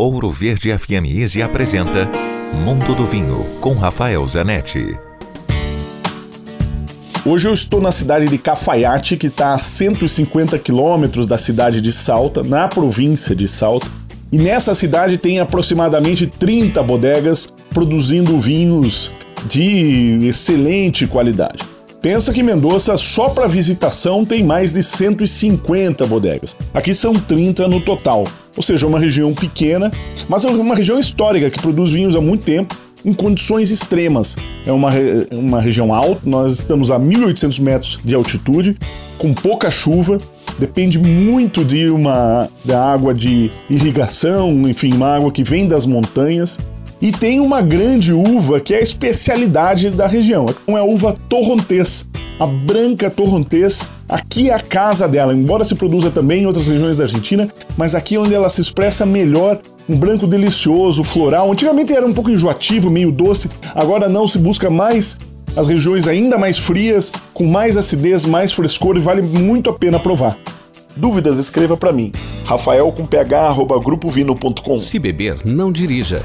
Ouro Verde FM Easy apresenta Mundo do Vinho com Rafael Zanetti. Hoje eu estou na cidade de Cafayate, que está a 150 quilômetros da cidade de Salta, na província de Salta. E nessa cidade tem aproximadamente 30 bodegas produzindo vinhos de excelente qualidade. Pensa que Mendoza, só para visitação, tem mais de 150 bodegas. Aqui são 30 no total, ou seja, uma região pequena, mas é uma região histórica que produz vinhos há muito tempo em condições extremas. É uma, uma região alta, nós estamos a 1.800 metros de altitude, com pouca chuva, depende muito de uma da água de irrigação, enfim, uma água que vem das montanhas. E tem uma grande uva que é a especialidade da região. É a uva torrontés, a branca torrontés. Aqui é a casa dela, embora se produza também em outras regiões da Argentina, mas aqui é onde ela se expressa melhor, um branco delicioso, floral. Antigamente era um pouco enjoativo, meio doce, agora não, se busca mais as regiões ainda mais frias, com mais acidez, mais frescor e vale muito a pena provar. Dúvidas, escreva para mim. Rafael com ph, grupovino.com. Se beber, não dirija.